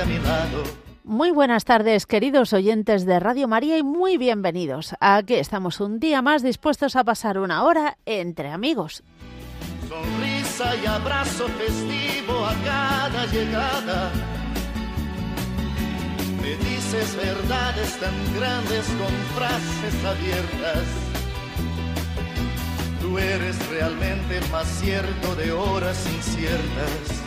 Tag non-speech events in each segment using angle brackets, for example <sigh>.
a mi lado. Muy buenas tardes, queridos oyentes de Radio María, y muy bienvenidos. Aquí estamos un día más dispuestos a pasar una hora entre amigos. Sonrisa y abrazo festivo a cada llegada. Me dices verdades tan grandes con frases abiertas. Tú eres realmente más cierto de horas inciertas.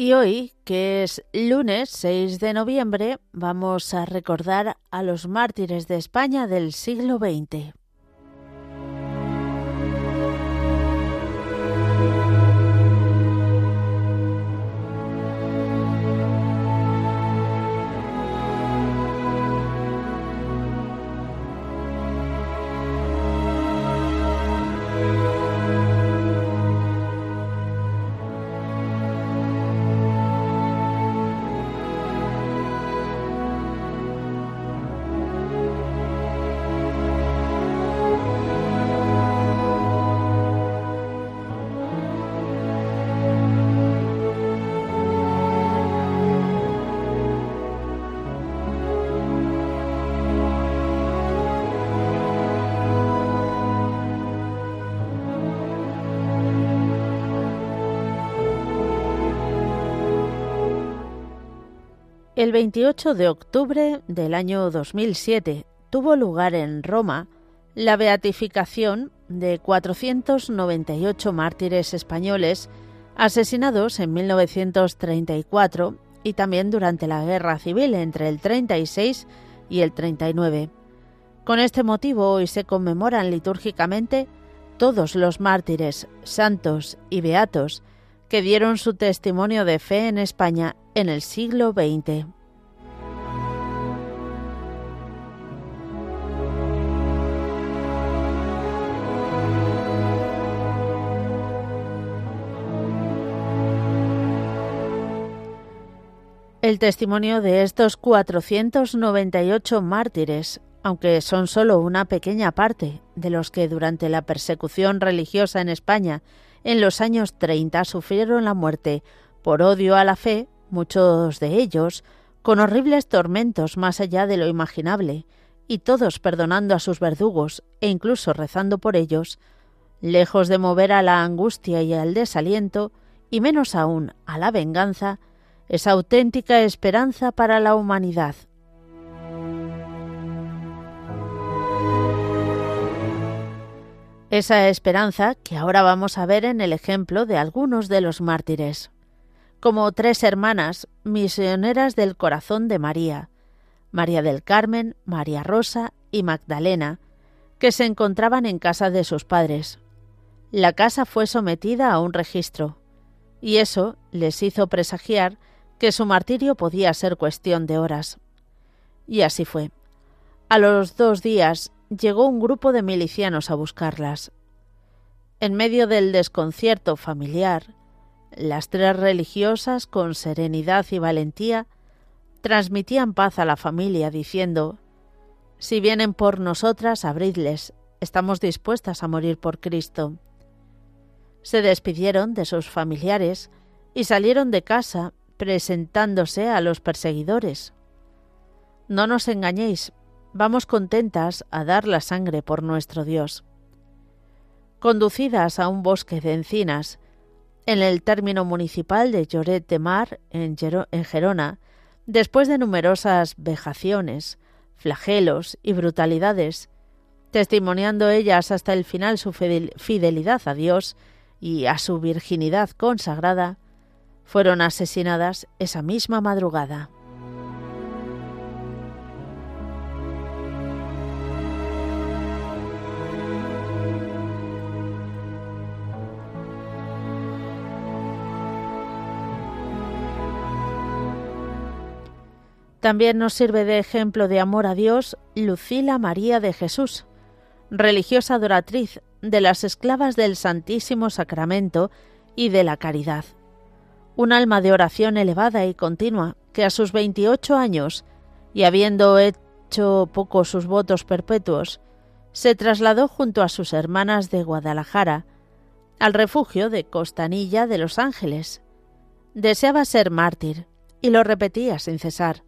Y hoy, que es lunes 6 de noviembre, vamos a recordar a los mártires de España del siglo XX. El 28 de octubre del año 2007 tuvo lugar en Roma la beatificación de 498 mártires españoles asesinados en 1934 y también durante la Guerra Civil entre el 36 y el 39. Con este motivo hoy se conmemoran litúrgicamente todos los mártires, santos y beatos que dieron su testimonio de fe en España en el siglo XX. El testimonio de estos 498 mártires, aunque son solo una pequeña parte de los que durante la persecución religiosa en España en los años 30 sufrieron la muerte por odio a la fe, muchos de ellos con horribles tormentos más allá de lo imaginable, y todos perdonando a sus verdugos e incluso rezando por ellos, lejos de mover a la angustia y al desaliento, y menos aún a la venganza, es auténtica esperanza para la humanidad. Esa esperanza que ahora vamos a ver en el ejemplo de algunos de los mártires como tres hermanas misioneras del corazón de María, María del Carmen, María Rosa y Magdalena, que se encontraban en casa de sus padres. La casa fue sometida a un registro, y eso les hizo presagiar que su martirio podía ser cuestión de horas. Y así fue. A los dos días llegó un grupo de milicianos a buscarlas. En medio del desconcierto familiar, las tres religiosas, con serenidad y valentía, transmitían paz a la familia, diciendo Si vienen por nosotras, abridles, estamos dispuestas a morir por Cristo. Se despidieron de sus familiares y salieron de casa presentándose a los perseguidores. No nos engañéis, vamos contentas a dar la sangre por nuestro Dios. Conducidas a un bosque de encinas, en el término municipal de Lloret de Mar, en, Gerona, después de numerosas vejaciones, flagelos y brutalidades, testimoniando ellas hasta el final su fidelidad a Dios y a su virginidad consagrada, fueron asesinadas esa misma madrugada. También nos sirve de ejemplo de amor a Dios Lucila María de Jesús, religiosa adoratriz de las esclavas del Santísimo Sacramento y de la Caridad. Un alma de oración elevada y continua que a sus 28 años, y habiendo hecho poco sus votos perpetuos, se trasladó junto a sus hermanas de Guadalajara al refugio de Costanilla de los Ángeles. Deseaba ser mártir y lo repetía sin cesar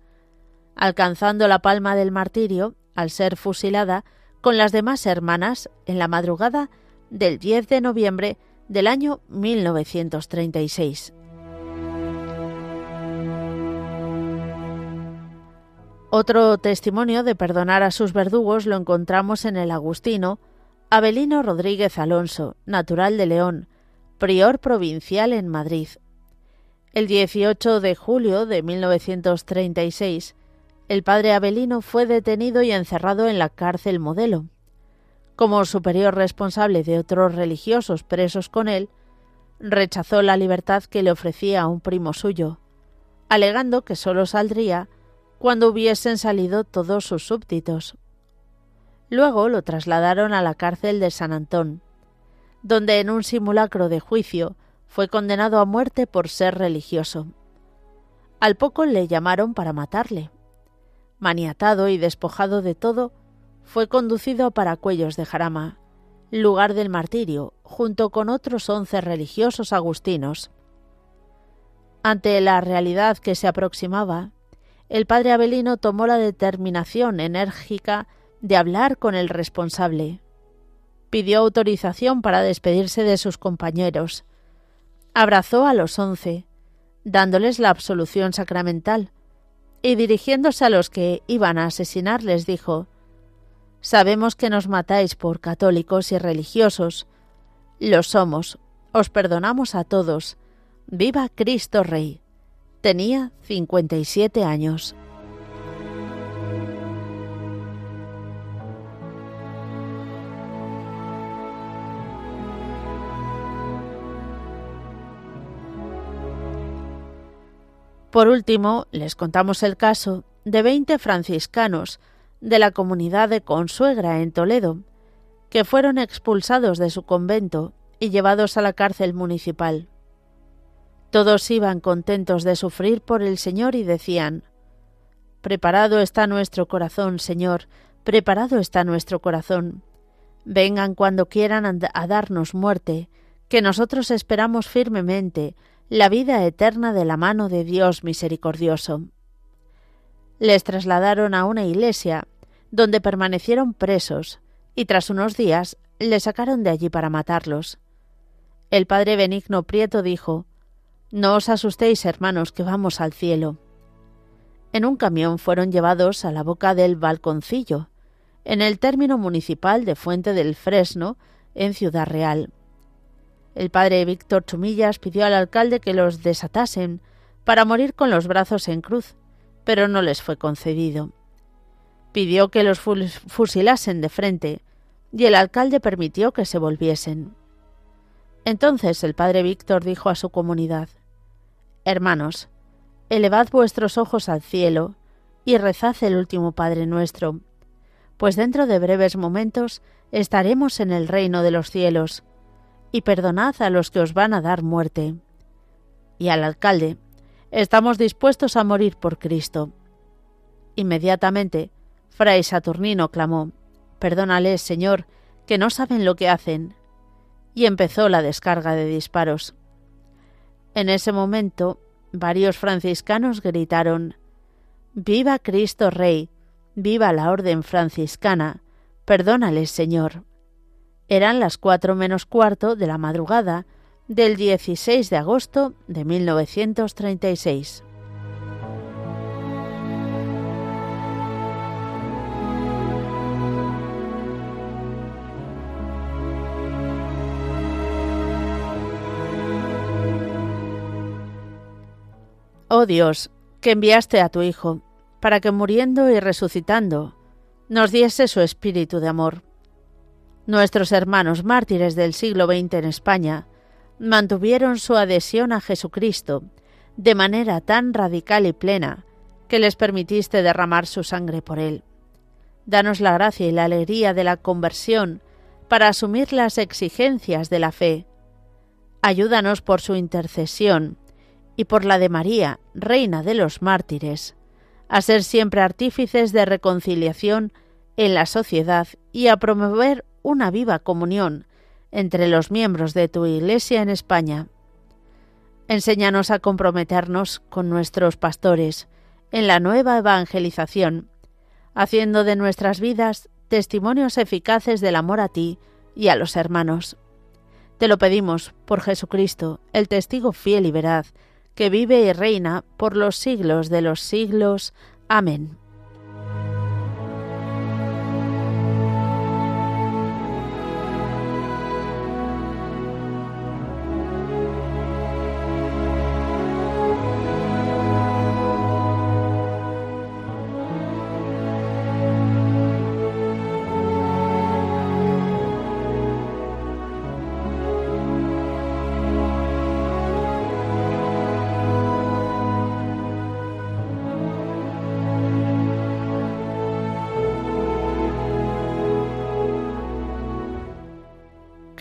alcanzando la palma del martirio al ser fusilada con las demás hermanas en la madrugada del 10 de noviembre del año 1936. Otro testimonio de perdonar a sus verdugos lo encontramos en el agustino Abelino Rodríguez Alonso, natural de León, prior provincial en Madrid. El 18 de julio de 1936, el padre Abelino fue detenido y encerrado en la cárcel modelo. Como superior responsable de otros religiosos presos con él, rechazó la libertad que le ofrecía a un primo suyo, alegando que sólo saldría cuando hubiesen salido todos sus súbditos. Luego lo trasladaron a la cárcel de San Antón, donde en un simulacro de juicio fue condenado a muerte por ser religioso. Al poco le llamaron para matarle. Maniatado y despojado de todo, fue conducido a Paracuellos de Jarama, lugar del martirio, junto con otros once religiosos agustinos. Ante la realidad que se aproximaba, el padre Abelino tomó la determinación enérgica de hablar con el responsable. Pidió autorización para despedirse de sus compañeros. Abrazó a los once, dándoles la absolución sacramental, y dirigiéndose a los que iban a asesinar les dijo Sabemos que nos matáis por católicos y religiosos. Lo somos. Os perdonamos a todos. Viva Cristo Rey. Tenía 57 años. Por último, les contamos el caso de 20 franciscanos de la comunidad de Consuegra en Toledo, que fueron expulsados de su convento y llevados a la cárcel municipal. Todos iban contentos de sufrir por el Señor y decían Preparado está nuestro corazón, Señor, preparado está nuestro corazón. Vengan cuando quieran a darnos muerte, que nosotros esperamos firmemente la vida eterna de la mano de Dios misericordioso. Les trasladaron a una iglesia donde permanecieron presos, y tras unos días le sacaron de allí para matarlos. El padre Benigno Prieto dijo No os asustéis, hermanos, que vamos al cielo. En un camión fueron llevados a la boca del balconcillo, en el término municipal de Fuente del Fresno, en Ciudad Real. El padre Víctor Chumillas pidió al alcalde que los desatasen para morir con los brazos en cruz, pero no les fue concedido pidió que los fusilasen de frente, y el alcalde permitió que se volviesen. Entonces el padre Víctor dijo a su comunidad Hermanos, elevad vuestros ojos al cielo y rezad el último Padre nuestro, pues dentro de breves momentos estaremos en el reino de los cielos, y perdonad a los que os van a dar muerte. Y al alcalde, estamos dispuestos a morir por Cristo. Inmediatamente Fray Saturnino clamó Perdónales, Señor, que no saben lo que hacen. Y empezó la descarga de disparos. En ese momento, varios franciscanos gritaron Viva Cristo Rey, viva la orden franciscana, perdónales, Señor. Eran las cuatro menos cuarto de la madrugada del 16 de agosto de 1936. Oh Dios, que enviaste a tu Hijo, para que muriendo y resucitando, nos diese su espíritu de amor. Nuestros hermanos mártires del siglo XX en España mantuvieron su adhesión a Jesucristo de manera tan radical y plena que les permitiste derramar su sangre por él. Danos la gracia y la alegría de la conversión para asumir las exigencias de la fe. Ayúdanos por su intercesión y por la de María, Reina de los mártires, a ser siempre artífices de reconciliación en la sociedad y a promover una viva comunión entre los miembros de tu Iglesia en España. Enséñanos a comprometernos con nuestros pastores en la nueva evangelización, haciendo de nuestras vidas testimonios eficaces del amor a ti y a los hermanos. Te lo pedimos por Jesucristo, el testigo fiel y veraz, que vive y reina por los siglos de los siglos. Amén.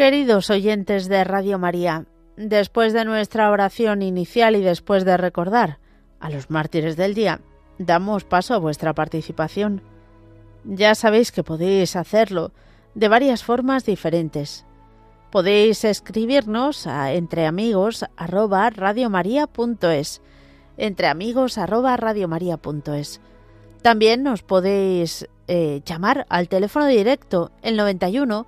Queridos oyentes de Radio María, después de nuestra oración inicial y después de recordar a los mártires del día, damos paso a vuestra participación. Ya sabéis que podéis hacerlo de varias formas diferentes. Podéis escribirnos a entreamigos@radiomaria.es, entreamigos@radiomaria.es. También nos podéis eh, llamar al teléfono directo el 91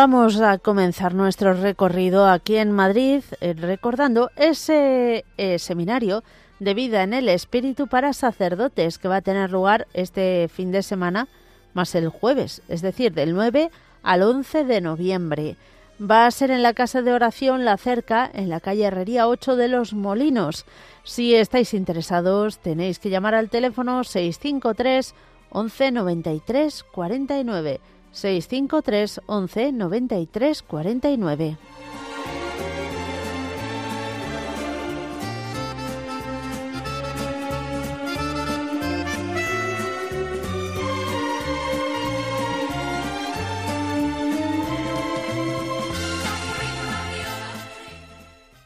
Vamos a comenzar nuestro recorrido aquí en Madrid eh, recordando ese eh, seminario de vida en el espíritu para sacerdotes que va a tener lugar este fin de semana más el jueves, es decir, del 9 al 11 de noviembre. Va a ser en la Casa de Oración La Cerca, en la calle Herrería 8 de los Molinos. Si estáis interesados, tenéis que llamar al teléfono 653 11 93 49 653 11 93 49.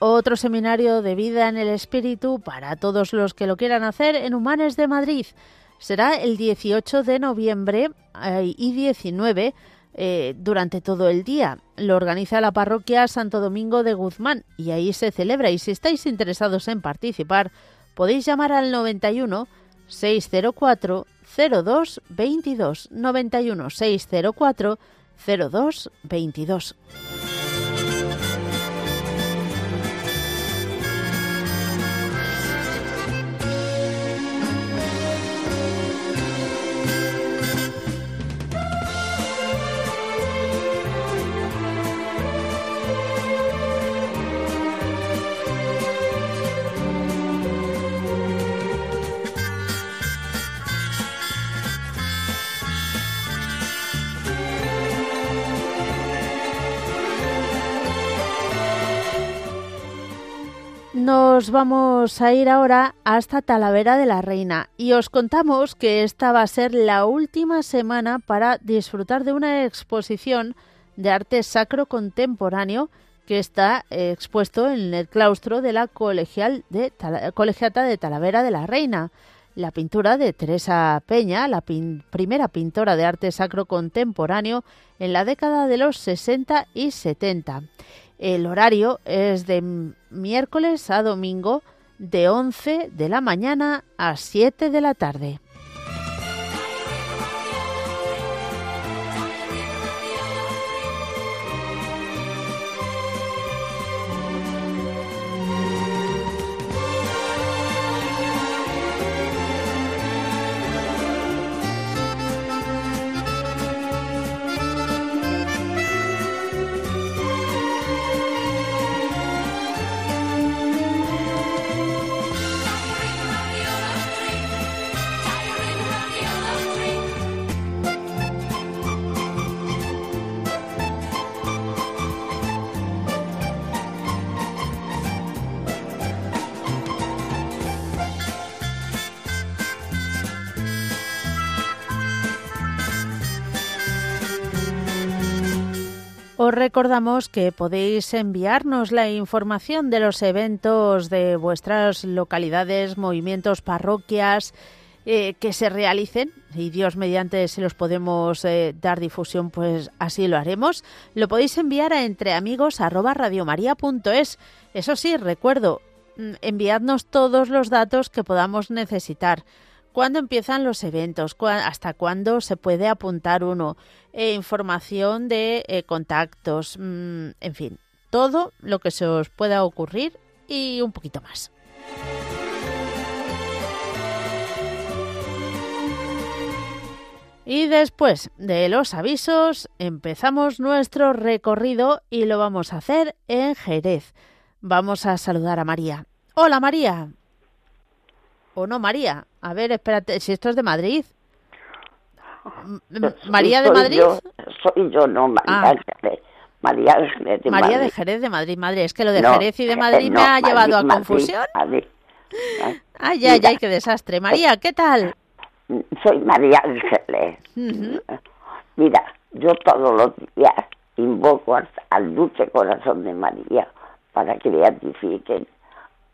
Otro seminario de vida en el espíritu para todos los que lo quieran hacer en Humanes de Madrid será el 18 de noviembre eh, y 19 eh, durante todo el día. Lo organiza la parroquia Santo Domingo de Guzmán y ahí se celebra. Y si estáis interesados en participar, podéis llamar al 91 604 02 22 91 604 02 22. Nos vamos a ir ahora hasta Talavera de la Reina y os contamos que esta va a ser la última semana para disfrutar de una exposición de arte sacro contemporáneo que está expuesto en el claustro de la colegial de colegiata de Talavera de la Reina. La pintura de Teresa Peña, la primera pintora de arte sacro contemporáneo en la década de los 60 y 70. El horario es de miércoles a domingo de 11 de la mañana a 7 de la tarde. Os recordamos que podéis enviarnos la información de los eventos de vuestras localidades, movimientos, parroquias eh, que se realicen. Y Dios mediante si los podemos eh, dar difusión, pues así lo haremos. Lo podéis enviar a entreamigos@radiomaria.es. Eso sí, recuerdo, mm, enviadnos todos los datos que podamos necesitar cuándo empiezan los eventos, hasta cuándo se puede apuntar uno, eh, información de eh, contactos, mm, en fin, todo lo que se os pueda ocurrir y un poquito más. Y después de los avisos, empezamos nuestro recorrido y lo vamos a hacer en Jerez. Vamos a saludar a María. Hola María. ¿O no, María? A ver, espérate, si esto es de Madrid. ¿María de Madrid? soy yo, no, María ah. Jerez. María de Jerez de María de Jerez de Madrid, Madre. Es que lo de Jerez y de Madrid me ha llevado a confusión. <laughs> Ay, ay, ay, qué desastre. María, ¿qué tal? Soy María de Jerez. Mira, yo todos los días invoco al dulce corazón de María para que beatifiquen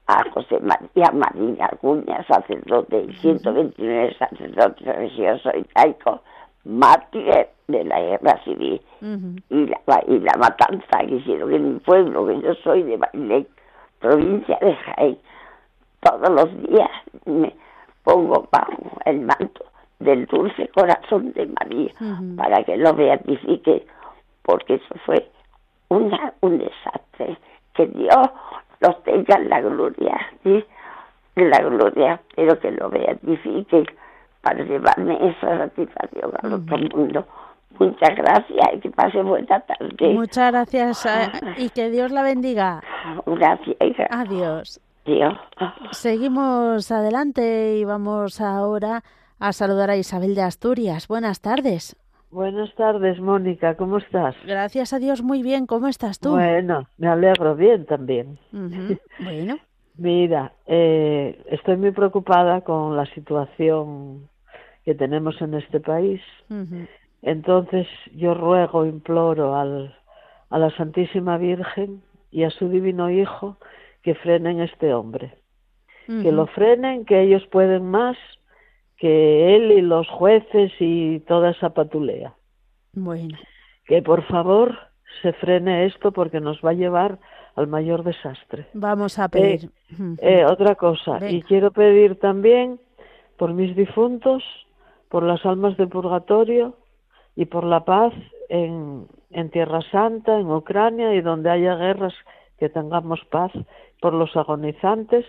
a José María María Acuña, sacerdote y 129 sacerdotes religiosos y laico, mártires de la guerra civil. Y, la, y la matanza que hicieron en mi pueblo, que yo soy de Bailén, provincia de Jaén. Todos los días me pongo bajo el manto del dulce corazón de María para que lo beatifique, porque eso fue una, un desastre que Dios los tengan la gloria, ¿sí? La gloria, pero que lo beatifiquen para llevarme esa satisfacción al otro mundo. Muchas gracias y que pase buena tarde. Muchas gracias eh, y que Dios la bendiga. Gracias, Adiós. Dios. Seguimos adelante y vamos ahora a saludar a Isabel de Asturias. Buenas tardes. Buenas tardes, Mónica, ¿cómo estás? Gracias a Dios, muy bien, ¿cómo estás tú? Bueno, me alegro bien también. <laughs> Bueno. Mira, eh, estoy muy preocupada con la situación que tenemos en este país. Entonces yo ruego, imploro al, a la Santísima Virgen y a su Divino Hijo que frenen este hombre. Que lo frenen, que ellos pueden más que él y los jueces y toda esa patulea. Bueno. Que por favor se frene esto porque nos va a llevar al mayor desastre. Vamos a pedir. Eh, eh, otra cosa, y quiero pedir también por mis difuntos, por las almas de purgatorio y por la paz en, en Tierra Santa, en Ucrania y donde haya guerras, que tengamos paz, por los agonizantes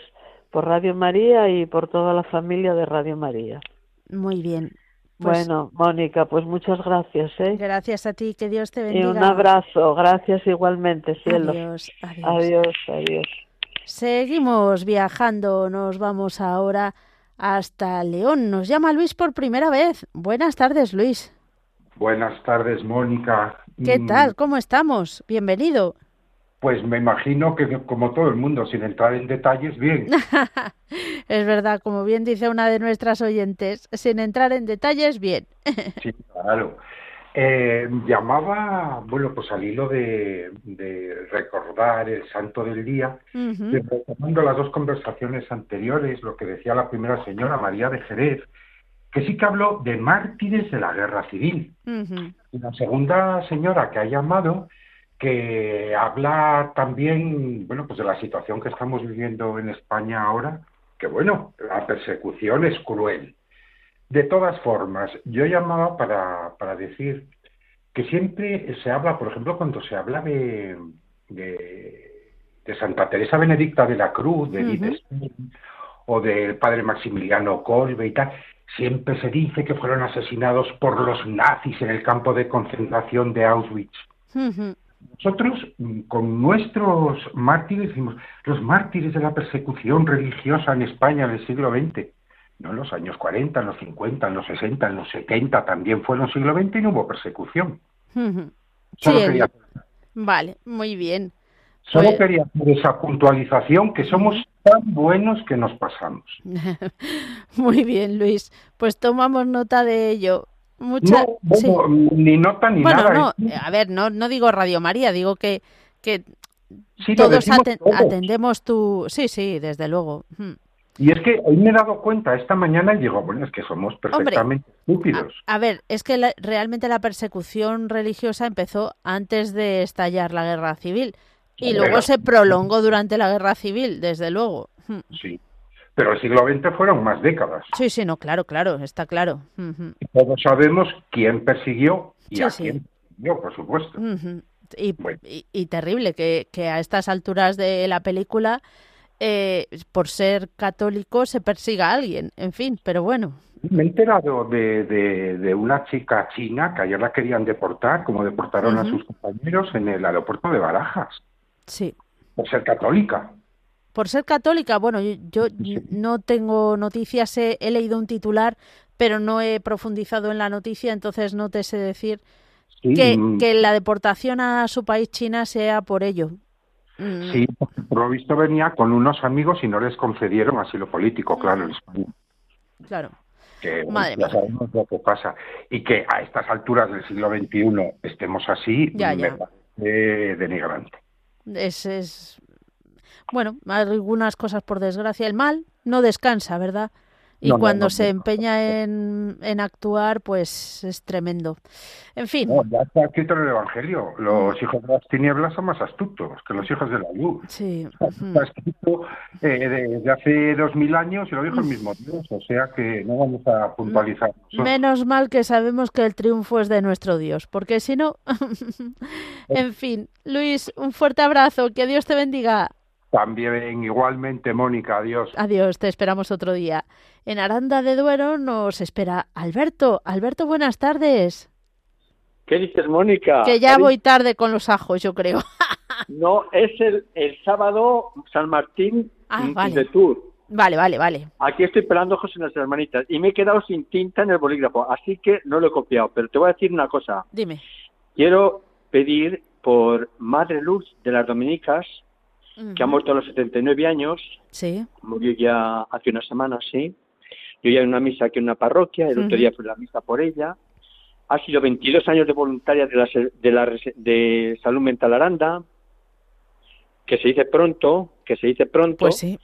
por Radio María y por toda la familia de Radio María. Muy bien. Pues bueno, Mónica, pues muchas gracias. ¿eh? Gracias a ti, que Dios te bendiga. Y un abrazo, gracias igualmente, cielo. Adiós, adiós. Adiós, adiós. Seguimos viajando, nos vamos ahora hasta León. Nos llama Luis por primera vez. Buenas tardes, Luis. Buenas tardes, Mónica. ¿Qué mm. tal? ¿Cómo estamos? Bienvenido. Pues me imagino que como todo el mundo, sin entrar en detalles, bien. <laughs> es verdad, como bien dice una de nuestras oyentes, sin entrar en detalles, bien. <laughs> sí, claro. Eh, llamaba, bueno, pues al hilo de, recordar el santo del día, retomando las dos conversaciones anteriores, lo que decía la primera señora María de Jerez, que sí que habló de mártires de la guerra civil. Y la segunda señora que ha llamado que habla también, bueno, pues de la situación que estamos viviendo en España ahora, que bueno, la persecución es cruel. De todas formas, yo llamaba para, para decir que siempre se habla, por ejemplo, cuando se habla de, de, Santa Teresa Benedicta de la Cruz, de uh o del padre Maximiliano Kolbe y tal, siempre se dice que fueron asesinados por los nazis en el campo de concentración de Auschwitz. Nosotros, mm, con nuestros mártires, decimos, los mártires de la persecución religiosa en España en el siglo XX, no en los años 40, en los 50, en los 60, en los 70 también fue en el siglo XX y no hubo persecución. Vale, muy bien. Solo pues quería hacer esa puntualización que somos tan buenos que nos pasamos. <laughs> muy bien, Luis. Pues tomamos nota de ello. Mucha, ni nota ni nada. No, a ver, no, no digo Radio María, digo que, que todos atendemos tu... Sí, sí, desde luego. Hmm. Y es que hoy me he dado cuenta esta mañana y digo, bueno, es que somos perfectamente estúpidos. A, ver, es que realmente la persecución religiosa empezó antes de estallar la guerra civil y luego se prolongó durante la guerra civil, desde luego. Hmm. Sí, pero el siglo XX fueron más décadas. Sí, sí, no, claro, claro, está claro. todos sabemos quién persiguió y a quién persiguió, por supuesto. y, terrible que, que a estas alturas de la película eh, por ser católico se persiga a alguien, en fin, pero bueno. Me he enterado de, de, una chica china que ayer la querían deportar, como deportaron a sus compañeros en el aeropuerto de Barajas. Sí. Por ser católica. Por ser católica, bueno, yo, <laughs> no tengo noticias, he, leído un titular, pero no he profundizado en la noticia, entonces no te sé decir que, mm. que la deportación a su país China sea por ello. Mm. Sí, por lo visto venía con unos amigos y no les concedieron asilo político, claro, en España. Claro. Que ya sabemos lo que pasa. Y que a estas alturas del siglo XXI estemos así, ya, me parece denigrante. Es, es. Bueno, algunas cosas por desgracia. El mal no descansa, ¿verdad? Y cuando se empeña en, en, actuar, pues es tremendo. En fin. ya está escrito en el Evangelio. Los mm. hijos de las tinieblas son más astutos que los hijos de la luz. Sí. Está escrito eh, desde hace dos mil años y lo dijo el mismo Dios. O sea que no vamos a puntualizar. Menos mal que sabemos que el triunfo es de nuestro Dios, porque si no. <laughs> en fin. Luis, un fuerte abrazo. Que Dios te bendiga. También igualmente, Mónica, adiós. Adiós, te esperamos otro día. En Aranda de Duero nos espera Alberto. Alberto, buenas tardes. ¿Qué dices, Mónica? Que ya voy tarde con los ajos, yo creo. <laughs> no, es el, el sábado San Martín ah, vale. de Tour. Vale, vale, vale. Aquí estoy pelando ojos en las hermanitas y me he quedado sin tinta en el bolígrafo, así que no lo he copiado. Pero te voy a decir una cosa. Dime. Quiero pedir por Madre Luz de las Dominicas, que ha muerto a los 79 años. Sí. Murió ya hace unas semanas, sí. Yo ya en una misa aquí en una parroquia, el otro día fue la misa por ella. Ha sido 22 años de voluntaria de, la, de, la, de Salud Mental Aranda, que se dice pronto, que se dice pronto. Pues sí.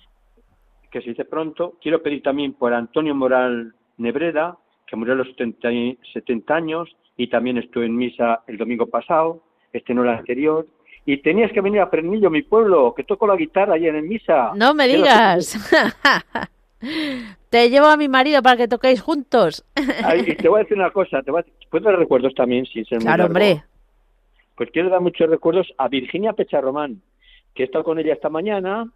Que se dice pronto. Quiero pedir también por Antonio Moral Nebreda, que murió a los 70, 70 años y también estuvo en misa el domingo pasado, este no el anterior y tenías que venir a Pernillo, mi pueblo, que toco la guitarra allí en misa. No me digas. <laughs> te llevo a mi marido para que toquéis juntos. <laughs> y te voy a decir una cosa, te voy a... ¿puedo dar recuerdos también sin ser Claro, hombre. Pues quiero dar muchos recuerdos a Virginia Pecharromán, que he estado con ella esta mañana,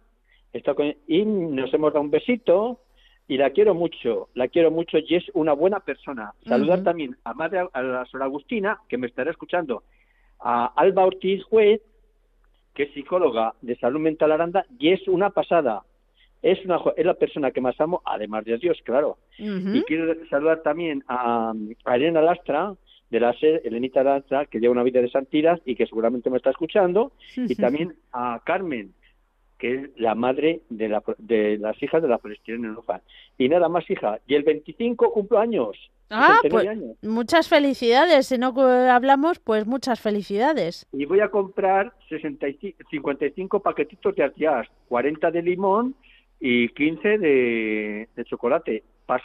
he con... y nos hemos dado un besito, y la quiero mucho, la quiero mucho y es una buena persona. Saludar también a madre a la Sor Agustina, que me estará escuchando, a Alba Ortiz Juez, que es psicóloga de salud mental Aranda y es una pasada. Es, una, es la persona que más amo, además de Dios, claro. Y quiero saludar también a, Elena Lastra, de la SER, Elenita Lastra, que lleva una vida de santidad y que seguramente me está escuchando, y también a Carmen, que es la madre de, la, de las hijas de la Palestina en Y nada más, hija. Y el 25 cumplo años. Ah, pues muchas felicidades. Si no hablamos, pues muchas felicidades. Y voy a comprar 65, 55 paquetitos de artias, 40 de limón y 15 de, chocolate para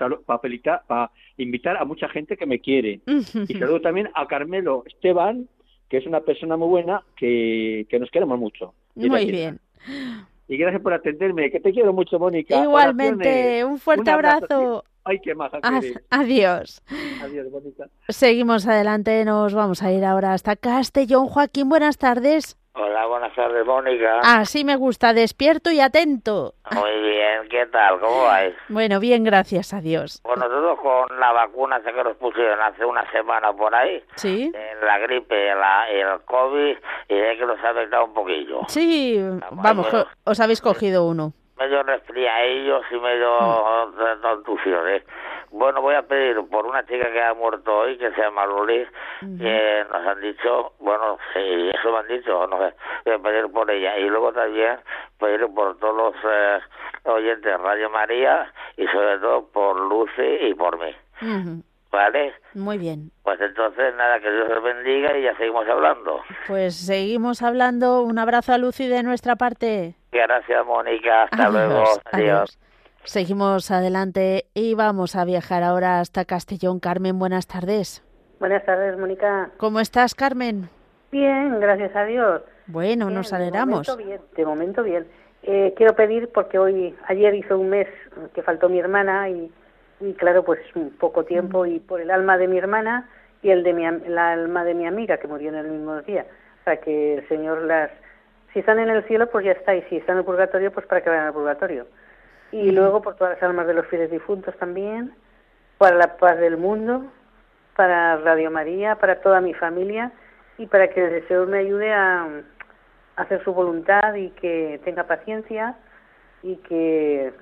para invitar a mucha gente que me quiere. <laughs> y saludo también a Carmelo Esteban, que es una persona muy buena, que, que nos queremos mucho. Muy bien. Y gracias por atenderme, que te quiero mucho, Mónica. Igualmente, un fuerte abrazo. Ay, qué maja Adiós. Adiós, bonita. Seguimos adelante, nos vamos a ir ahora hasta Castellón. Joaquín, buenas tardes. Hola, buenas tardes, Mónica. Así me gusta, despierto y atento. Muy bien, ¿qué tal? ¿Cómo vais? Bueno, bien, gracias a Dios. Bueno, todo con la vacuna que nos pusieron hace una semana por ahí. Sí. La gripe, la, el COVID, y de que nos ha afectado un poquillo. Sí, vamos, os habéis cogido uno medio resfriadillos y medio mm. contusiones. Bueno, voy a pedir por una chica que ha muerto hoy, que se llama Luli, que nos han dicho, bueno, sí, eso me han dicho, no sé, voy a pedir por ella. Y luego también pedir por todos los eh, oyentes de Radio María y sobre todo por Lucy y por mí. ¿Vale? Muy bien. Pues entonces, nada, que Dios os bendiga y ya seguimos hablando. Pues seguimos hablando. Un abrazo a Lucy de nuestra parte. Gracias, Mónica. Hasta luego. Adiós. Seguimos adelante y vamos a viajar ahora hasta Castellón. Carmen, buenas tardes. Buenas tardes, Mónica. ¿Cómo estás, Carmen? Bien, gracias a Dios. Bueno, nos alegramos. De momento bien. De momento bien. Eh, quiero pedir porque hoy, ayer hizo un mes que faltó mi hermana y, y claro, pues un poco tiempo y por el alma de mi hermana y el de mi, la alma de mi amiga que murió en el mismo día. O sea que el Señor las, si están en el cielo, pues ya está y si están en el purgatorio, pues para que vayan al purgatorio. Y luego por todas las almas de los fieles difuntos también, para la paz del mundo, para Radio María, para toda mi familia y para que el Señor me ayude a hacer su voluntad y que tenga paciencia y que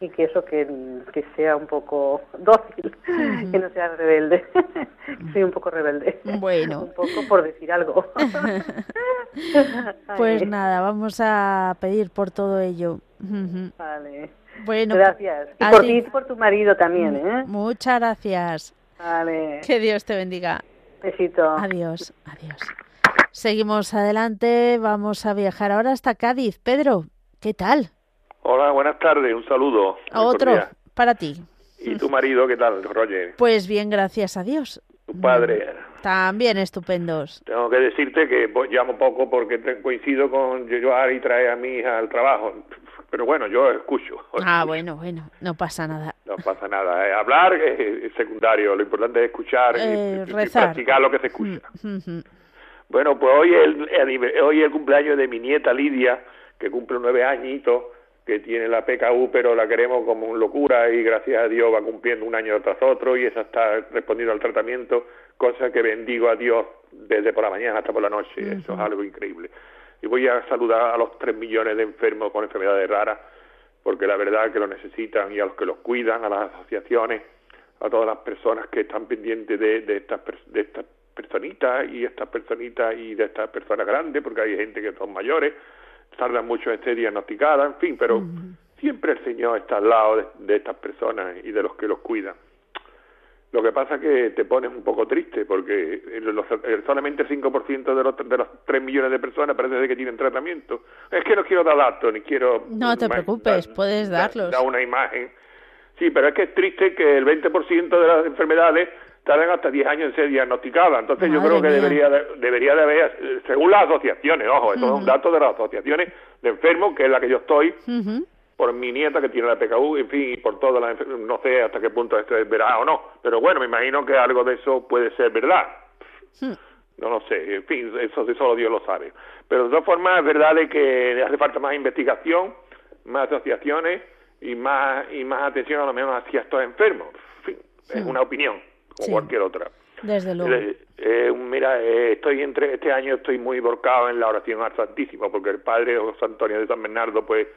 y que eso que, que sea un poco <laughs> dócil, que no sea rebelde. <laughs> Soy un poco rebelde. Bueno. un poco por decir algo. <laughs> pues nada, vamos a pedir por todo ello. Vale. Bueno. Gracias. Y por ti y por tu marido también, ¿eh? Muchas gracias. Vale. Que Dios te bendiga. Besito. Adiós, adiós. Seguimos adelante, vamos a viajar ahora hasta Cádiz. Pedro, ¿qué tal? Hola, buenas tardes, un saludo. Otro, para ti. ¿Y tu marido qué tal, Roger? Pues bien, gracias a Dios. ¿Tu padre? También estupendos. Tengo que decirte que llamo poco porque coincido con llevar y traer a mi hija al trabajo. Pero bueno, yo escucho. <laughs> Ah, bueno, bueno, no pasa nada. No pasa nada. Eh, hablar es secundario, lo importante es escuchar eh, y, rezar. practicar lo que se escucha. Bueno, pues hoy es el, hoy el cumpleaños de mi nieta Lidia, que cumple nueve añitos, que tiene la PKU, pero la queremos como un locura y gracias a Dios va cumpliendo un año tras otro y esa está respondiendo al tratamiento, cosa que bendigo a Dios desde por la mañana hasta por la noche. Eso es algo increíble. Y voy a saludar a los tres millones de enfermos con enfermedades raras, porque la verdad que lo necesitan y a los que los cuidan, a las asociaciones, a todas las personas que están pendientes de, de estas de estas personitas y estas personitas y de estas personas grandes, porque hay gente que son mayores, tardan mucho en ser diagnosticada, en fin, pero siempre el Señor está al lado de, estas personas y de los que los cuidan. Lo que pasa es que te pones un poco triste porque solamente el 5% de los, de los 3 millones de personas parece que tienen tratamiento. Es que no quiero dar datos ni quiero... No te preocupes, puedes darlos. Da, una imagen. Sí, pero es que es triste que el 20% de las enfermedades tardan hasta 10 años en ser diagnosticadas. Entonces yo creo que debería de, debería de haber, según las asociaciones, ojo, esto es un dato de las asociaciones de enfermos, que es la que yo estoy, por mi nieta que tiene la PKU, en fin, y por todas las no sé hasta qué punto esto es verdad o no, pero bueno, me imagino que algo de eso puede ser verdad. No lo sé, en fin, eso solo Dios lo sabe. Pero de todas formas es verdad de que hace falta más investigación, más asociaciones y más y más atención a lo menos hacia estos enfermos. En fin, es una opinión como cualquier otra. Desde luego. Eh, mira, eh, estoy entre este año estoy muy volcado en la oración al Santísimo, porque el Padre José Antonio de San Bernardo, pues,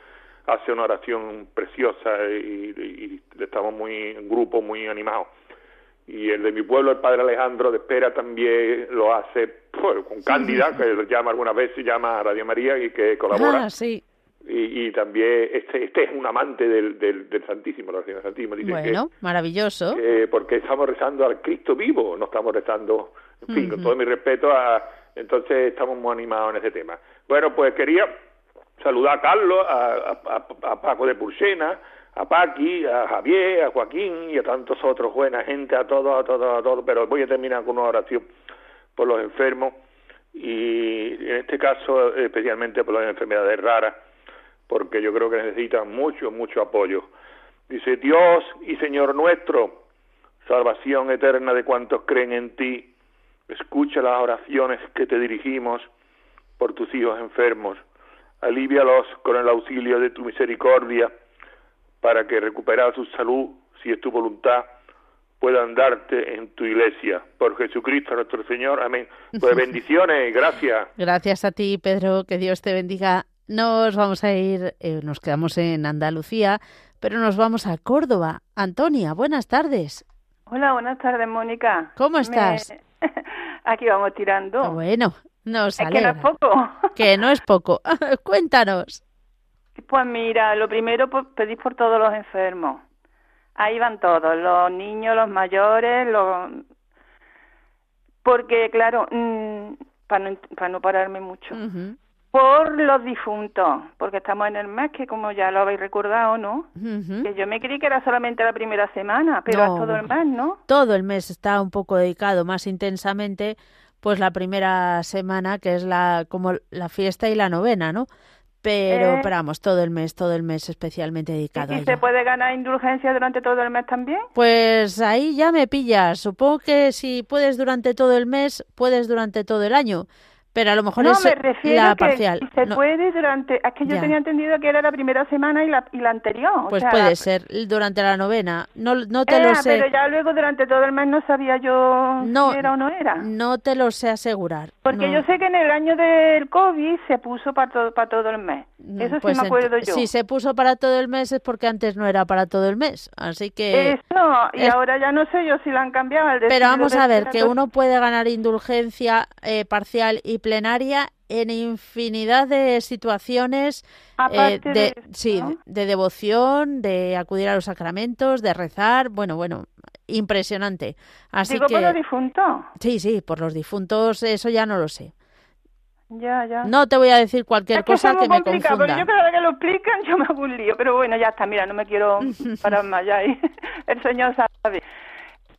hace una oración preciosa y, estamos muy en grupo, muy animados. Y el de mi pueblo, el Padre Alejandro de Espera, también lo hace pues, con Cándida, que llama algunas veces, llama a Radio María y que colabora. Ah, sí y, también este, este es un amante del, del, Santísimo, la del Santísimo. Dice bueno, maravilloso. porque estamos rezando al Cristo vivo, no estamos rezando, en fin, con todo mi respeto, a, entonces estamos muy animados en ese tema. Bueno, pues quería saludar a Carlos, a, Paco de Pulsena, a Paqui, a Javier, a Joaquín y a tantos otros, buena gente, a todos, a todos, a todos, pero voy a terminar con una oración por los enfermos y en este caso especialmente por las enfermedades raras porque yo creo que necesitan mucho, mucho apoyo. Dice, Dios y Señor nuestro, salvación eterna de cuantos creen en ti, escucha las oraciones que te dirigimos por tus hijos enfermos, alívialos con el auxilio de tu misericordia, para que recuperar su salud, si es tu voluntad, puedan darte en tu iglesia. Por Jesucristo nuestro Señor. Amén. Pues <laughs> bendiciones, gracias. Gracias a ti, Pedro. Que Dios te bendiga nos vamos a ir, eh, nos quedamos en Andalucía, pero nos vamos a Córdoba. Antonia, buenas tardes. Hola, buenas tardes, Mónica. ¿Cómo estás? <laughs> Aquí vamos tirando. Bueno, nos Es que no es poco. <laughs> que no es poco. <laughs> Cuéntanos. Pues mira, lo primero, pues, pedir por todos los enfermos. Ahí van todos, los niños, los mayores, los... Porque, claro, mm, para, no, para no pararme mucho, por los difuntos, porque estamos en el mes, que como ya lo habéis recordado, ¿no? Que yo me creí que era solamente la primera semana, pero es todo el mes, ¿no? Todo el mes está un poco dedicado más intensamente, pues la primera semana, que es la como la fiesta y la novena, ¿no? Pero, eh, vamos, todo el mes, todo el mes especialmente dedicado ¿Y, se puede ganar indulgencia durante todo el mes también? Pues ahí ya me pillas. Supongo que si puedes durante todo el mes, puedes durante todo el año pero a lo mejor no, es me refiero la que parcial. Se puede durante. Es que yo tenía entendido que era la primera semana y la, y la anterior. Pues puede ser durante la novena. No, no te lo sé. Pero ya luego durante todo el mes no sabía yo si era o no era. No te lo sé asegurar. Porque yo sé que en el año del COVID se puso para todo, para todo el mes. Eso sí pues me acuerdo yo. Si se puso para todo el mes es porque antes no era para todo el mes. Así que. Eso, y ahora ya no sé yo si la han cambiado. pero vamos a ver, que uno puede ganar indulgencia eh, parcial y plenaria en infinidad de situaciones eh, de, sí, de devoción, de acudir a los sacramentos, de rezar, bueno, bueno, impresionante. Así Digo que por los difuntos. Sí, sí, por los difuntos, eso ya no lo sé. Ya, ya. No te voy a decir cualquier es que cosa que me confunda. Pero yo cada que lo explican <laughs> yo me hago un lío. Pero bueno, ya está, mira, no me quiero <laughs> parar más ya. <laughs> El Señor sabe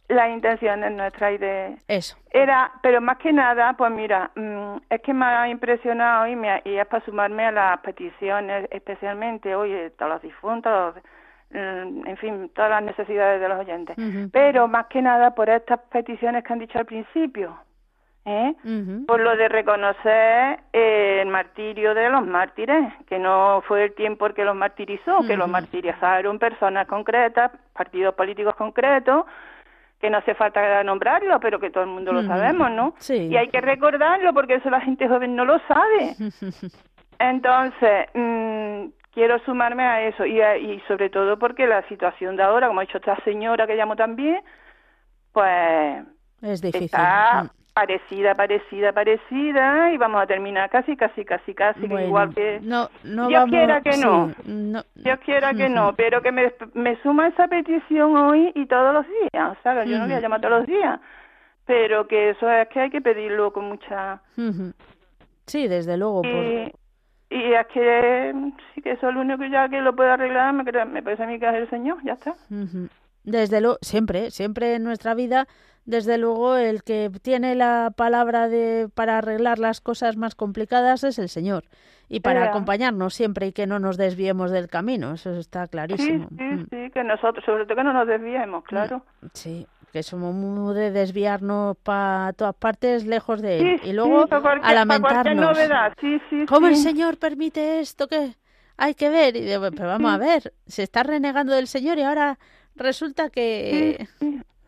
las intenciones nuestras y de... Eso. Era, pero más que nada, pues mira, mm, es que me ha impresionado y, me, y es para sumarme a las peticiones, especialmente, oye, todos los difuntos, mm, en fin, todas las necesidades de los oyentes. Pero más que nada por estas peticiones que han dicho al principio. ¿Eh? por lo de reconocer el martirio de los mártires, que no fue el tiempo el que los martirizó, que los martirizaron personas concretas, partidos políticos concretos, que no hace falta nombrarlo, pero que todo el mundo lo sabemos, ¿no? Sí. Y hay que recordarlo porque eso la gente joven no lo sabe. <laughs> Entonces, mmm, quiero sumarme a eso y, y sobre todo porque la situación de ahora, como ha dicho esta señora que llamo también, pues es difícil. Está mm. Parecida, parecida, parecida y vamos a terminar casi, casi, casi, casi igual que no, no Dios vamos, quiera que no. sí, no. Dios quiera que no, pero que me, me suma esa petición hoy y todos los días, ¿sabes? Yo no voy a llamar todos los días, pero que eso es que hay que pedirlo con mucha... Sí, desde luego. Y, por... y es que sí que eso es lo único ya que lo puede arreglar, me, me parece a mí que es el Señor, ya está. Desde luego, siempre, siempre en nuestra vida desde luego el que tiene la palabra de para arreglar las cosas más complicadas es el Señor y para acompañarnos siempre y que no nos desviemos del camino, eso está clarísimo. Sí, sí, mm. sí, que nosotros, sobre todo que no nos desviemos, claro. Sí, que somos muy de desviarnos para todas partes lejos de él y luego a lamentarnos. Sí, sí, ¿Cómo el Señor permite esto que hay que ver? Y de, pero vamos a ver, se está renegando del Señor y ahora resulta que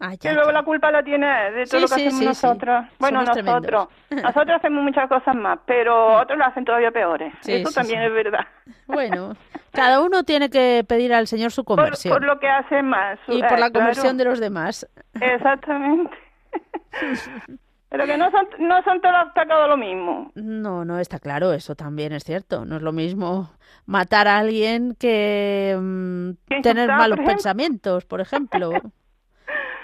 Ah, que luego la culpa la tiene de todo lo que hacemos nosotros. Bueno, nosotros. Nosotros hacemos muchas cosas más, pero otros lo hacen todavía peores. Eso también es verdad. Bueno, cada uno tiene que pedir al Señor su conversión. Por, lo que hace más. y por la eh, conversión de los demás. Exactamente. <laughs> Pero que no son, no son todos pecados lo mismo. No, no, está claro, eso también es cierto. No es lo mismo matar a alguien que mm, tener malos pensamientos, por ejemplo. <laughs>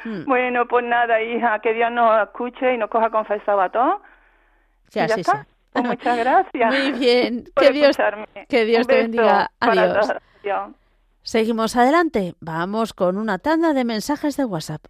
Hmm. Bueno, pues nada, hija, que Dios nos escuche y nos coja confesado a todos. ya está. Pues muchas gracias. Muy bien. <laughs> Que Dios, que Dios te bendiga. Adiós. Seguimos adelante. Vamos con una tanda de mensajes de WhatsApp.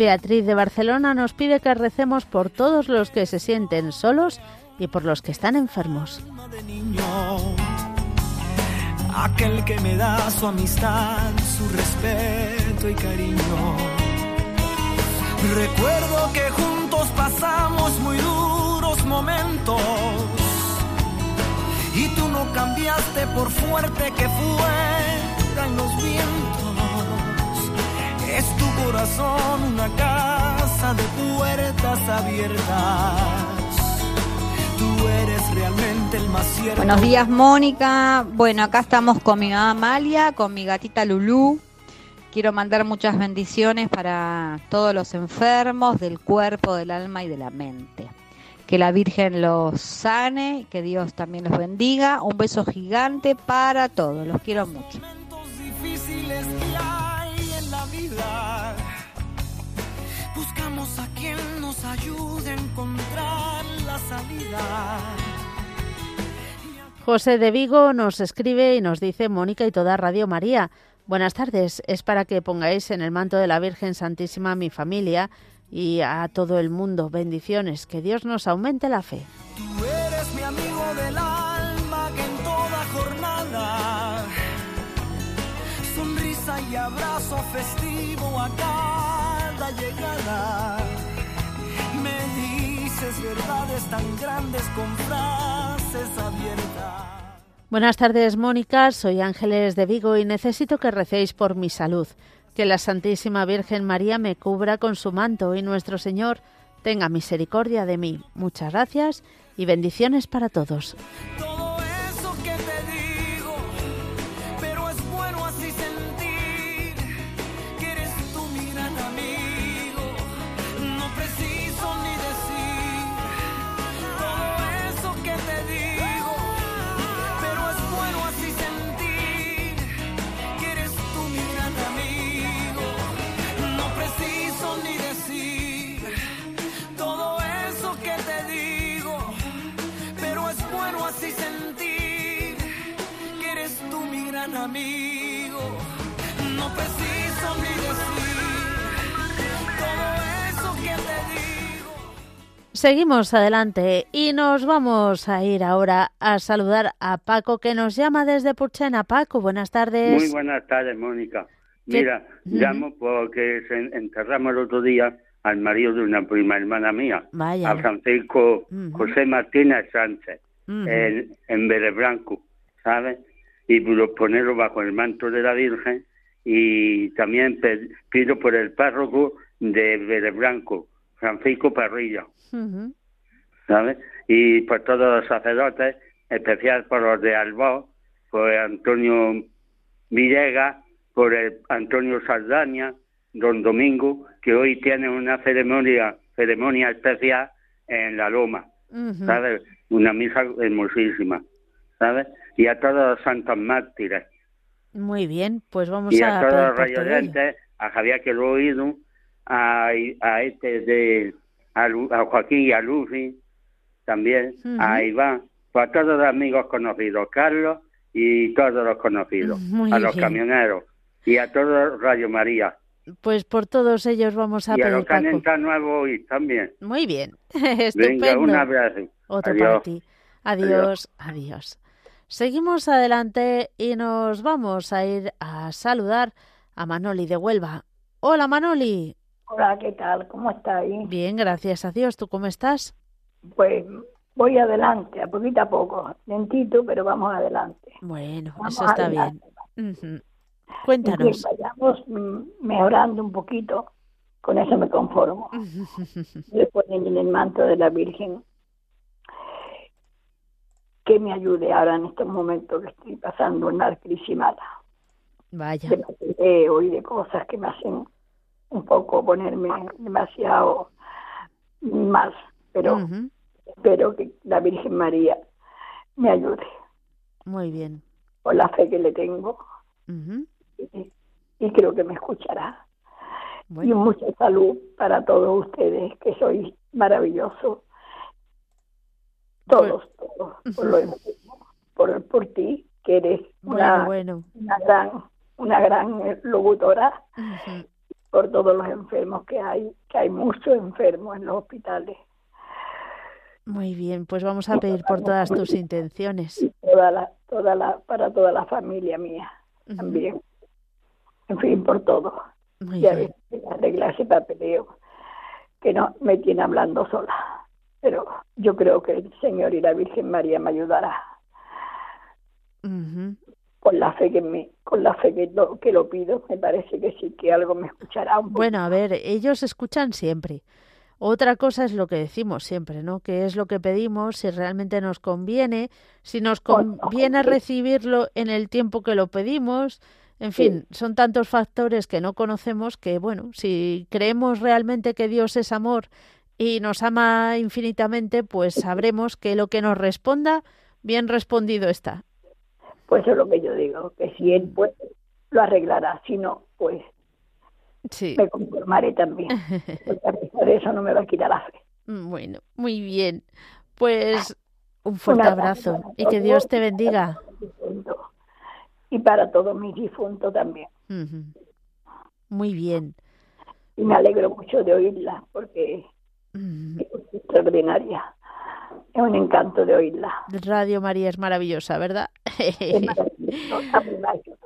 Beatriz de Barcelona nos pide que recemos por todos los que se sienten solos y por los que están enfermos. aquel que me da su amistad, su respeto y cariño. Recuerdo que juntos pasamos muy duros momentos y tú no cambiaste por fuerte que fueran los vientos. Corazón una casa de abiertas. Buenos días, Mónica. Bueno, acá estamos con mi mamá Amalia, con mi gatita Lulú. Quiero mandar muchas bendiciones para todos los enfermos del cuerpo, del alma y de la mente. Que la Virgen los sane, que Dios también los bendiga. Un beso gigante para todos. Los quiero mucho. A quien nos ayude a encontrar la salida. José de Vigo nos escribe y nos dice Mónica y toda Radio María. Buenas tardes. Es para que pongáis en el manto de la Virgen Santísima a mi familia y a todo el mundo. Bendiciones. Que Dios nos aumente la fe. Tú eres mi amigo del alma que en toda jornada sonrisa y abrazo festivo a llegada. Me dices verdades tan grandes con frases abiertas. Buenas tardes, Mónica. Soy Ángeles de Vigo y necesito que recéis por mi salud. Que la Santísima Virgen María me cubra con su manto y nuestro Señor tenga misericordia de mí. Muchas gracias y bendiciones para todos. Amigo. No preciso ni decir todo eso que te digo. Seguimos adelante y nos vamos a ir ahora a saludar a Paco que nos llama desde Purchena. Paco, buenas tardes. Muy buenas tardes, Mónica. Mira, llamo porque enterramos el otro día al marido de una prima hermana mía, a Francisco José Martínez Sánchez, en, en Berebranco, ¿sabes? Y ponerlo bajo el manto de la Virgen y también pido por el párroco de Vélez Blanco, Francisco Parrilla, ¿sabes? Y por todos los sacerdotes, especial por los de Albó, por Antonio Villegas, por el Antonio Saldaña, don Domingo, que hoy tiene una ceremonia ceremonia especial en la Loma, ¿sabes? Una misa hermosísima, ¿sabes? Y a todos los santos mártires. Muy bien, pues vamos y a... a todos los rayodentes, a Javier que lo he oído, a, a este de a, Joaquín y a Lucy también, a Iván, pues a todos los amigos conocidos, Carlos y todos los conocidos, <laughs> a los camioneros y a todos Radio María. Pues por todos ellos vamos a y pedir, a los que han entrado nuevos hoy también. Muy bien, estupendo. <laughs> Venga, un abrazo. Otro para ti. Adiós, adiós. Seguimos adelante y nos vamos a ir a saludar a Manoli de Huelva. Hola Manoli. Hola, ¿qué tal? ¿Cómo estáis? Bien, gracias a Dios. ¿Tú cómo estás? Pues voy adelante, a poquito a poco, lentito, pero vamos adelante. Bueno, eso está bien. Cuéntanos. Que vayamos mejorando un poquito, con eso me conformo. Después en el manto de la Virgen que me ayude ahora en estos momentos que estoy pasando una crisis mala. Vaya. De y de cosas que me hacen un poco ponerme demasiado mal, pero espero que la Virgen María me ayude. Muy bien. Por la fe que le tengo. y, creo que me escuchará. Y mucha salud para todos ustedes, que sois maravillosos todos, todos, por, lo, por, por ti, que eres una, una gran una gran locutora, por todos los enfermos que hay, que hay muchos enfermos en los hospitales. Muy bien, pues vamos a pedir por todas tus intenciones. toda la, toda la, para toda la familia mía también. En fin, por todo. Muy y a veces arreglarse papeleo, que no me tiene hablando sola pero yo creo que el Señor y la Virgen María me ayudará con la fe que me, con la fe que lo, que lo pido, me parece que sí que algo me escuchará. Un bueno, a ver, ellos escuchan siempre. Otra cosa es lo que decimos siempre, ¿no? Que es lo que pedimos, si realmente nos conviene, si nos conviene recibirlo en el tiempo que lo pedimos. En fin, son tantos factores que no conocemos que, bueno, si creemos realmente que Dios es amor y nos ama infinitamente, pues sabremos que lo que nos responda, bien respondido está. Pues eso es lo que yo digo, que si Él puede, lo arreglará, si no, pues me conformaré también. Porque a pesar de eso no me va a quitar la fe. Mm, bueno, muy bien. Pues un fuerte abrazo y que Dios te bendiga. Y para todos mis difuntos también. Muy bien. Y me alegro mucho de oírla porque es extraordinaria. Es un encanto de oírla. Radio María es maravillosa, ¿verdad? A, mí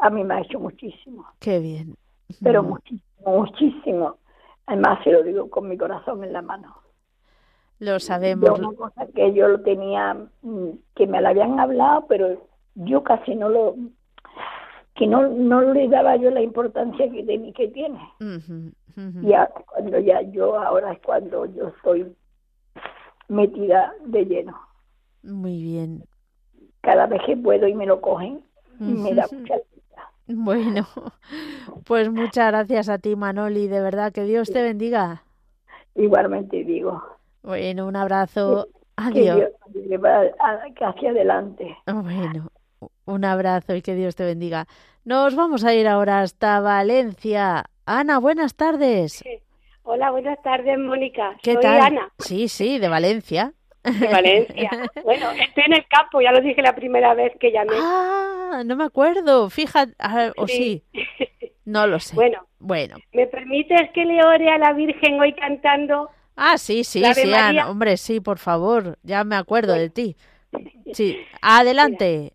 a mí me ha hecho muchísimo. Qué bien. Pero muchísimo muchísimo. Además, se lo digo con mi corazón en la mano. Lo sabemos. una cosa que yo lo tenía, mm, que me la habían hablado, pero yo casi no lo, que no, no le daba yo la importancia que, de, que tiene. Y cuando ya yo, ahora es cuando yo estoy metida de lleno. Muy bien. Cada vez que puedo y me lo cogen, me da mucha <laughs> bueno, pues muchas gracias a ti, Manoli. De verdad, que Dios te bendiga. Igualmente digo. Bueno, un abrazo. Adiós. Que hacia adelante. Bueno, un abrazo y que Dios te bendiga. Nos vamos a ir ahora hasta Valencia. Ana, buenas tardes. Hola, buenas tardes, Mónica. ¿Qué Soy Ana. Sí, sí, de Valencia. De Valencia. <laughs> bueno, estoy en el campo, ya lo dije la primera vez que llamé. Ah, no me acuerdo, fíjate, o sí. No lo sé. Bueno, bueno. ¿Me permites que le ore a la Virgen hoy cantando? Ah, sí, sí, sí, hombre, sí, por favor, ya me acuerdo de ti. <laughs> Sí, adelante.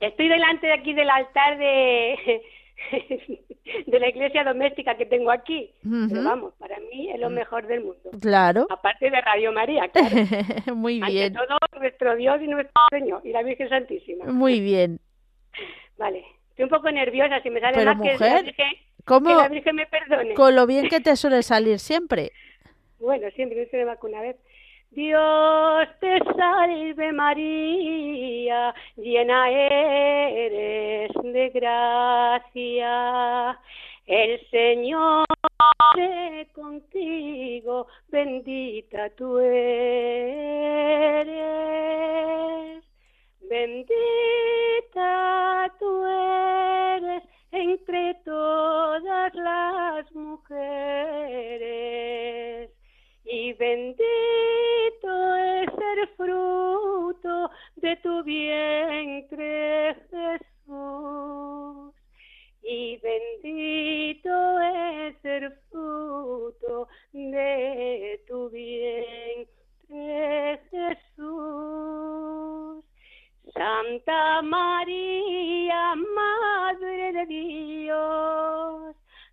Estoy delante de aquí del altar de <laughs> de la iglesia doméstica que tengo aquí. Pero vamos, para mí es lo mejor del mundo. Claro. Aparte de Radio María, <laughs> claro. Muy bien. Ante todo, nuestro Dios y nuestro Señor y la Virgen Santísima. Muy bien. Vale. Estoy un poco nerviosa, si me sale Pero más mujer, que, la Virgen, ¿cómo, que la Virgen me perdone. Con lo bien que te suele salir siempre. Bueno, siempre, no se me una vez. Dios te salve María, llena eres de gracia. El Señor es contigo, bendita tú eres. Bendita tú eres entre todas las mujeres y bendito es el fruto de tu vientre, Jesús. Y bendito es el fruto de tu vientre, Jesús. Santa María, Madre de Dios,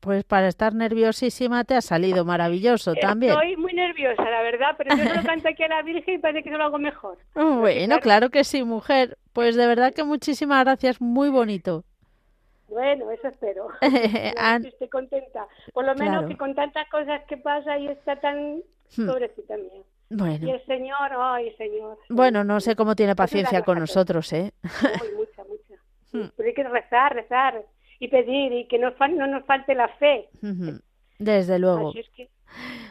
Pues para estar nerviosísima te ha salido maravilloso también. Estoy muy nerviosa, la verdad, pero yo solo canto aquí a la Virgen y parece que no lo hago mejor. <laughs> Bueno, claro que sí, mujer. Pues de verdad que muchísimas gracias, muy bonito. Bueno, eso espero. <laughs> Estoy contenta. Por lo menos que con tantas cosas que pasa y está tan hmm. pobrecita mía. Bueno. Y el Señor, ay, Señor. Bueno, no sé cómo tiene paciencia con nosotros, ¿eh? mucha, mucha. <laughs> Hmm. Pero hay que rezar, rezar y pedir y que no, no nos falte la fe. Desde luego.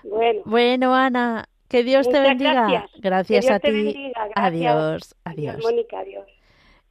bueno. bueno, Ana, que Dios te bendiga. Gracias, a ti. Adiós, adiós. Mónica, adiós.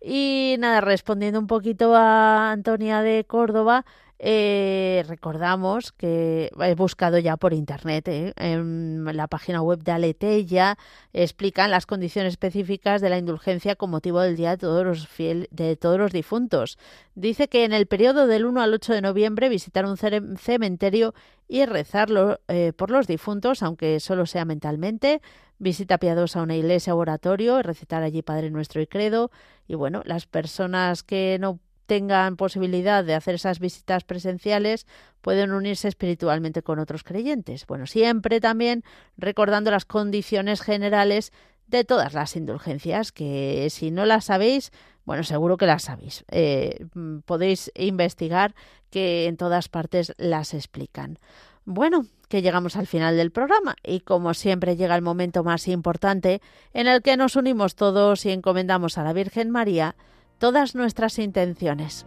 Y nada, respondiendo un poquito a Antonia de Córdoba, Eh, recordamos que he buscado ya por internet, ¿eh? en la página web de Aleteya explican las condiciones específicas de la indulgencia con motivo del Día de todos los, de todos los difuntos. Dice que en el periodo del 1 al 8 de noviembre visitar un cementerio y rezarlo eh, por los difuntos, aunque solo sea mentalmente, visita piadosa a una iglesia o oratorio, recitar allí Padre Nuestro y Credo, y bueno, las personas que no tengan posibilidad de hacer esas visitas presenciales pueden unirse espiritualmente con otros creyentes. Bueno, siempre también recordando las condiciones generales de todas las indulgencias, que si no las sabéis, bueno, seguro que las sabéis. Eh, podéis investigar que en todas partes las explican. Bueno, que llegamos al final del programa y como siempre llega el momento más importante en el que nos unimos todos y encomendamos a la Virgen María todas nuestras intenciones.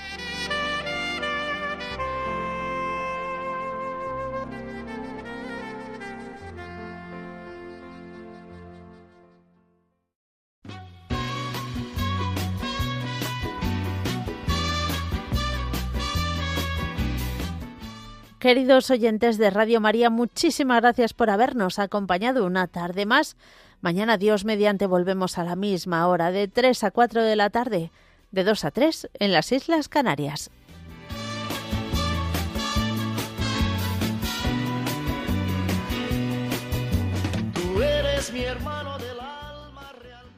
Queridos oyentes de Radio María, muchísimas gracias por habernos acompañado una tarde más. Mañana Dios mediante volvemos a la misma hora, de 3 a 4 de la tarde, de 2 a 3 en las Islas Canarias.